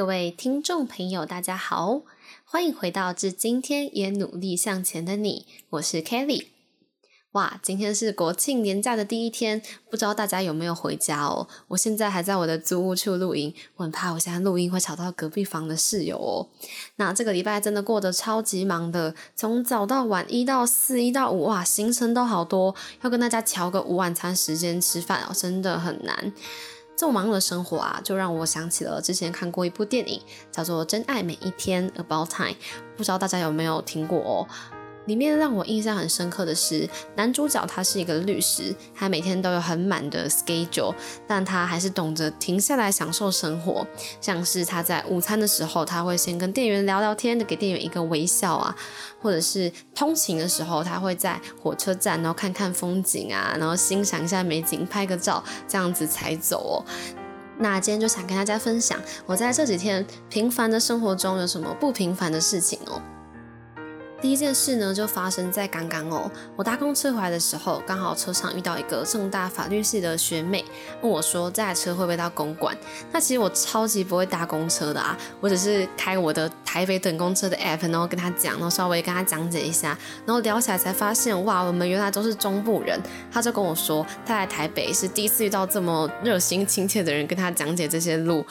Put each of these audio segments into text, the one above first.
各位听众朋友，大家好，欢迎回到至今天也努力向前的你，我是 Kelly。哇，今天是国庆年假的第一天，不知道大家有没有回家哦？我现在还在我的租屋处录音，我很怕我现在录音会吵到隔壁房的室友哦。那这个礼拜真的过得超级忙的，从早到晚，一到四，一到五，哇，行程都好多，要跟大家调个午晚餐时间吃饭哦，真的很难。这么忙碌的生活啊，就让我想起了之前看过一部电影，叫做《真爱每一天》（About Time），不知道大家有没有听过哦？里面让我印象很深刻的是，男主角他是一个律师，他每天都有很满的 schedule，但他还是懂得停下来享受生活。像是他在午餐的时候，他会先跟店员聊聊天，给店员一个微笑啊；或者是通勤的时候，他会在火车站，然后看看风景啊，然后欣赏一下美景，拍个照，这样子才走哦。那今天就想跟大家分享，我在这几天平凡的生活中有什么不平凡的事情哦。第一件事呢，就发生在刚刚哦。我搭公车回来的时候，刚好车上遇到一个正大法律系的学妹，问我说这台车会不会到公馆？那其实我超级不会搭公车的啊，我只是开我的台北等公车的 app，然后跟她讲，然后稍微跟她讲解一下，然后聊起来才发现，哇，我们原来都是中部人。她就跟我说，她来台北是第一次遇到这么热心亲切的人，跟她讲解这些路。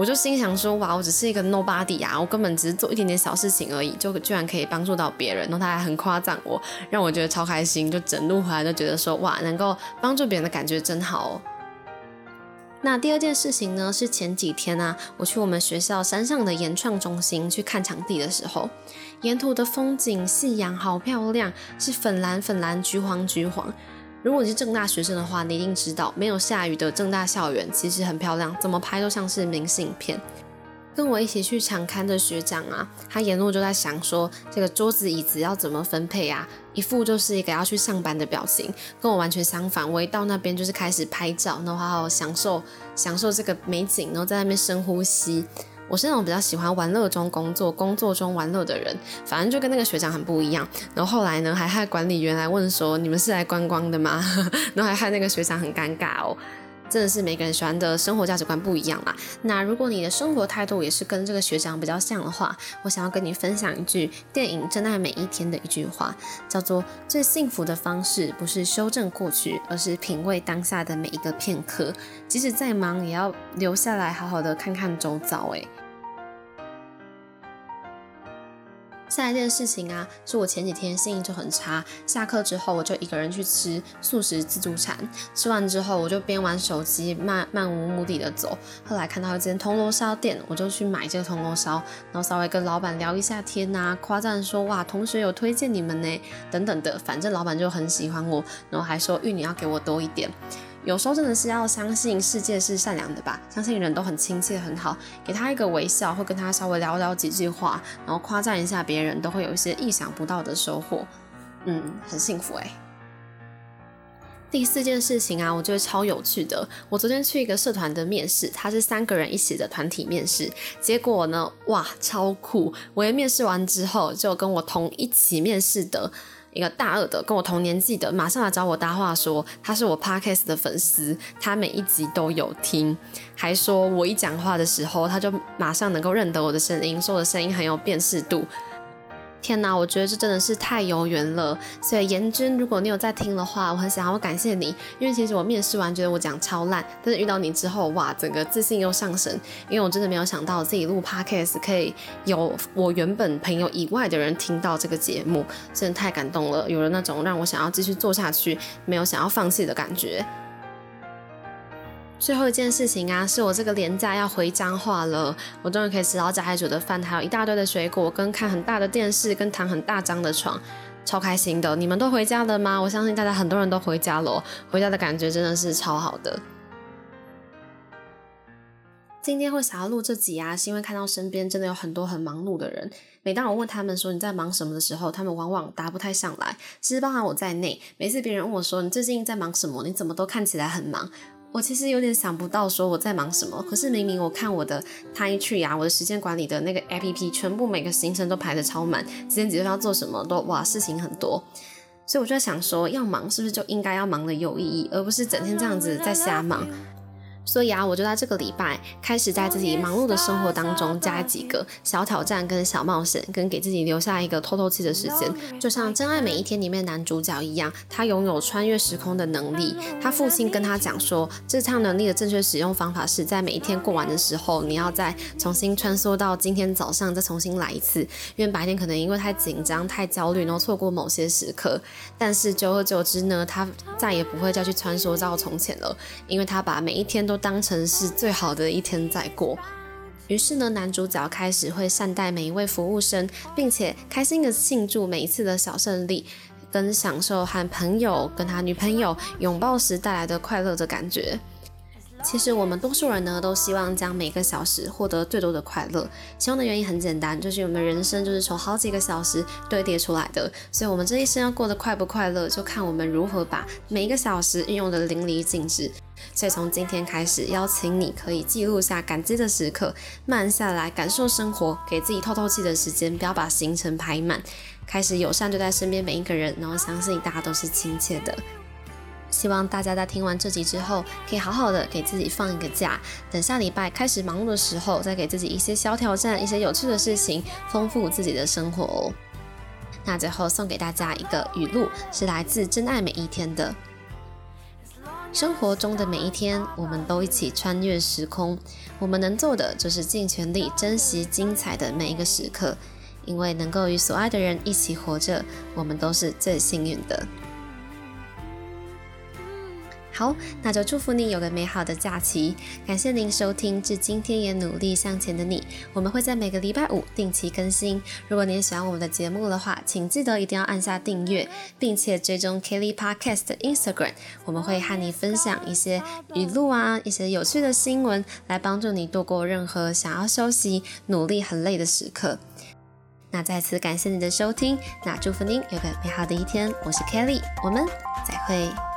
我就心想说，哇，我只是一个 nobody 啊，我根本只是做一点点小事情而已，就居然可以帮助到别人，然后他还很夸赞我，让我觉得超开心，就整路回来都觉得说，哇，能够帮助别人的感觉真好哦。那第二件事情呢，是前几天啊，我去我们学校山上的研创中心去看场地的时候，沿途的风景、夕阳好漂亮，是粉蓝粉蓝、橘黄橘黄。如果你是正大学生的话，你一定知道，没有下雨的正大校园其实很漂亮，怎么拍都像是明信片。跟我一起去场刊的学长啊，他沿路就在想说，这个桌子椅子要怎么分配啊？一副就是一个要去上班的表情，跟我完全相反。我一到那边就是开始拍照，然后好好享受享受这个美景，然后在那边深呼吸。我是那种比较喜欢玩乐中工作、工作中玩乐的人，反正就跟那个学长很不一样。然后后来呢，还害管理员来问说：“你们是来观光的吗？” 然后还害那个学长很尴尬哦。真的是每个人喜欢的生活价值观不一样啦。那如果你的生活态度也是跟这个学长比较像的话，我想要跟你分享一句电影《真爱每一天》的一句话，叫做：“最幸福的方式不是修正过去，而是品味当下的每一个片刻。即使再忙，也要留下来好好的看看周遭。”诶。下一件事情啊，是我前几天心情就很差，下课之后我就一个人去吃素食自助餐，吃完之后我就边玩手机，漫漫无目的的走。后来看到一间铜锣烧店，我就去买这个铜锣烧，然后稍微跟老板聊一下天呐，夸赞说哇，同学有推荐你们呢，等等的，反正老板就很喜欢我，然后还说玉你要给我多一点。有时候真的是要相信世界是善良的吧，相信人都很亲切很好，给他一个微笑，或跟他稍微聊聊几句话，然后夸赞一下别人，都会有一些意想不到的收获。嗯，很幸福哎。第四件事情啊，我觉得超有趣的。我昨天去一个社团的面试，他是三个人一起的团体面试，结果呢，哇，超酷！我也面试完之后，就跟我同一起面试的。一个大二的跟我同年纪的，马上来找我搭话，说他是我 podcast 的粉丝，他每一集都有听，还说我一讲话的时候，他就马上能够认得我的声音，说我的声音很有辨识度。天哪，我觉得这真的是太有缘了。所以严君，如果你有在听的话，我很想要感谢你，因为其实我面试完觉得我讲超烂，但是遇到你之后，哇，整个自信又上升。因为我真的没有想到自己录 podcast 可以有我原本朋友以外的人听到这个节目，真的太感动了，有了那种让我想要继续做下去，没有想要放弃的感觉。最后一件事情啊，是我这个年假要回彰化了，我终于可以吃到家海煮的饭，还有一大堆的水果，跟看很大的电视，跟躺很大张的床，超开心的。你们都回家了吗？我相信大家很多人都回家了，回家的感觉真的是超好的。今天会想要录这集啊，是因为看到身边真的有很多很忙碌的人。每当我问他们说你在忙什么的时候，他们往往答不太上来。其实包含我在内，每次别人问我说你最近在忙什么，你怎么都看起来很忙。我其实有点想不到说我在忙什么，可是明明我看我的 Time Tree 啊，我的时间管理的那个 APP，全部每个行程都排的超满，今天几分要做什么都哇事情很多，所以我就在想说，要忙是不是就应该要忙的有意义，而不是整天这样子在瞎忙。所以啊，我就在这个礼拜开始在自己忙碌的生活当中加几个小挑战跟小冒险，跟给自己留下一个透透气的时间。就像《真爱每一天》里面男主角一样，他拥有穿越时空的能力。他父亲跟他讲说，这项能力的正确使用方法是在每一天过完的时候，你要再重新穿梭到今天早上，再重新来一次。因为白天可能因为太紧张、太焦虑，然后错过某些时刻。但是久而久之呢，他再也不会再去穿梭到从前了，因为他把每一天都当成是最好的一天在过，于是呢，男主角开始会善待每一位服务生，并且开心的庆祝每一次的小胜利，跟享受和朋友跟他女朋友拥抱时带来的快乐的感觉。其实我们多数人呢，都希望将每个小时获得最多的快乐。希望的原因很简单，就是我们人生就是从好几个小时堆叠出来的。所以，我们这一生要过得快不快乐，就看我们如何把每一个小时运用的淋漓尽致。所以，从今天开始，邀请你可以记录下感激的时刻，慢下来感受生活，给自己透透气的时间，不要把行程排满，开始友善对待身边每一个人，然后相信大家都是亲切的。希望大家在听完这集之后，可以好好的给自己放一个假，等下礼拜开始忙碌的时候，再给自己一些小挑战，一些有趣的事情，丰富自己的生活哦。那最后送给大家一个语录，是来自《真爱每一天》的：生活中的每一天，我们都一起穿越时空，我们能做的就是尽全力珍惜精彩的每一个时刻，因为能够与所爱的人一起活着，我们都是最幸运的。好，那就祝福你有个美好的假期。感谢您收听，至今天也努力向前的你。我们会在每个礼拜五定期更新。如果你喜欢我们的节目的话，请记得一定要按下订阅，并且追踪 Kelly Podcast 的 Instagram。我们会和你分享一些语录啊，一些有趣的新闻，来帮助你度过任何想要休息、努力很累的时刻。那再次感谢你的收听，那祝福您有个美好的一天。我是 Kelly，我们再会。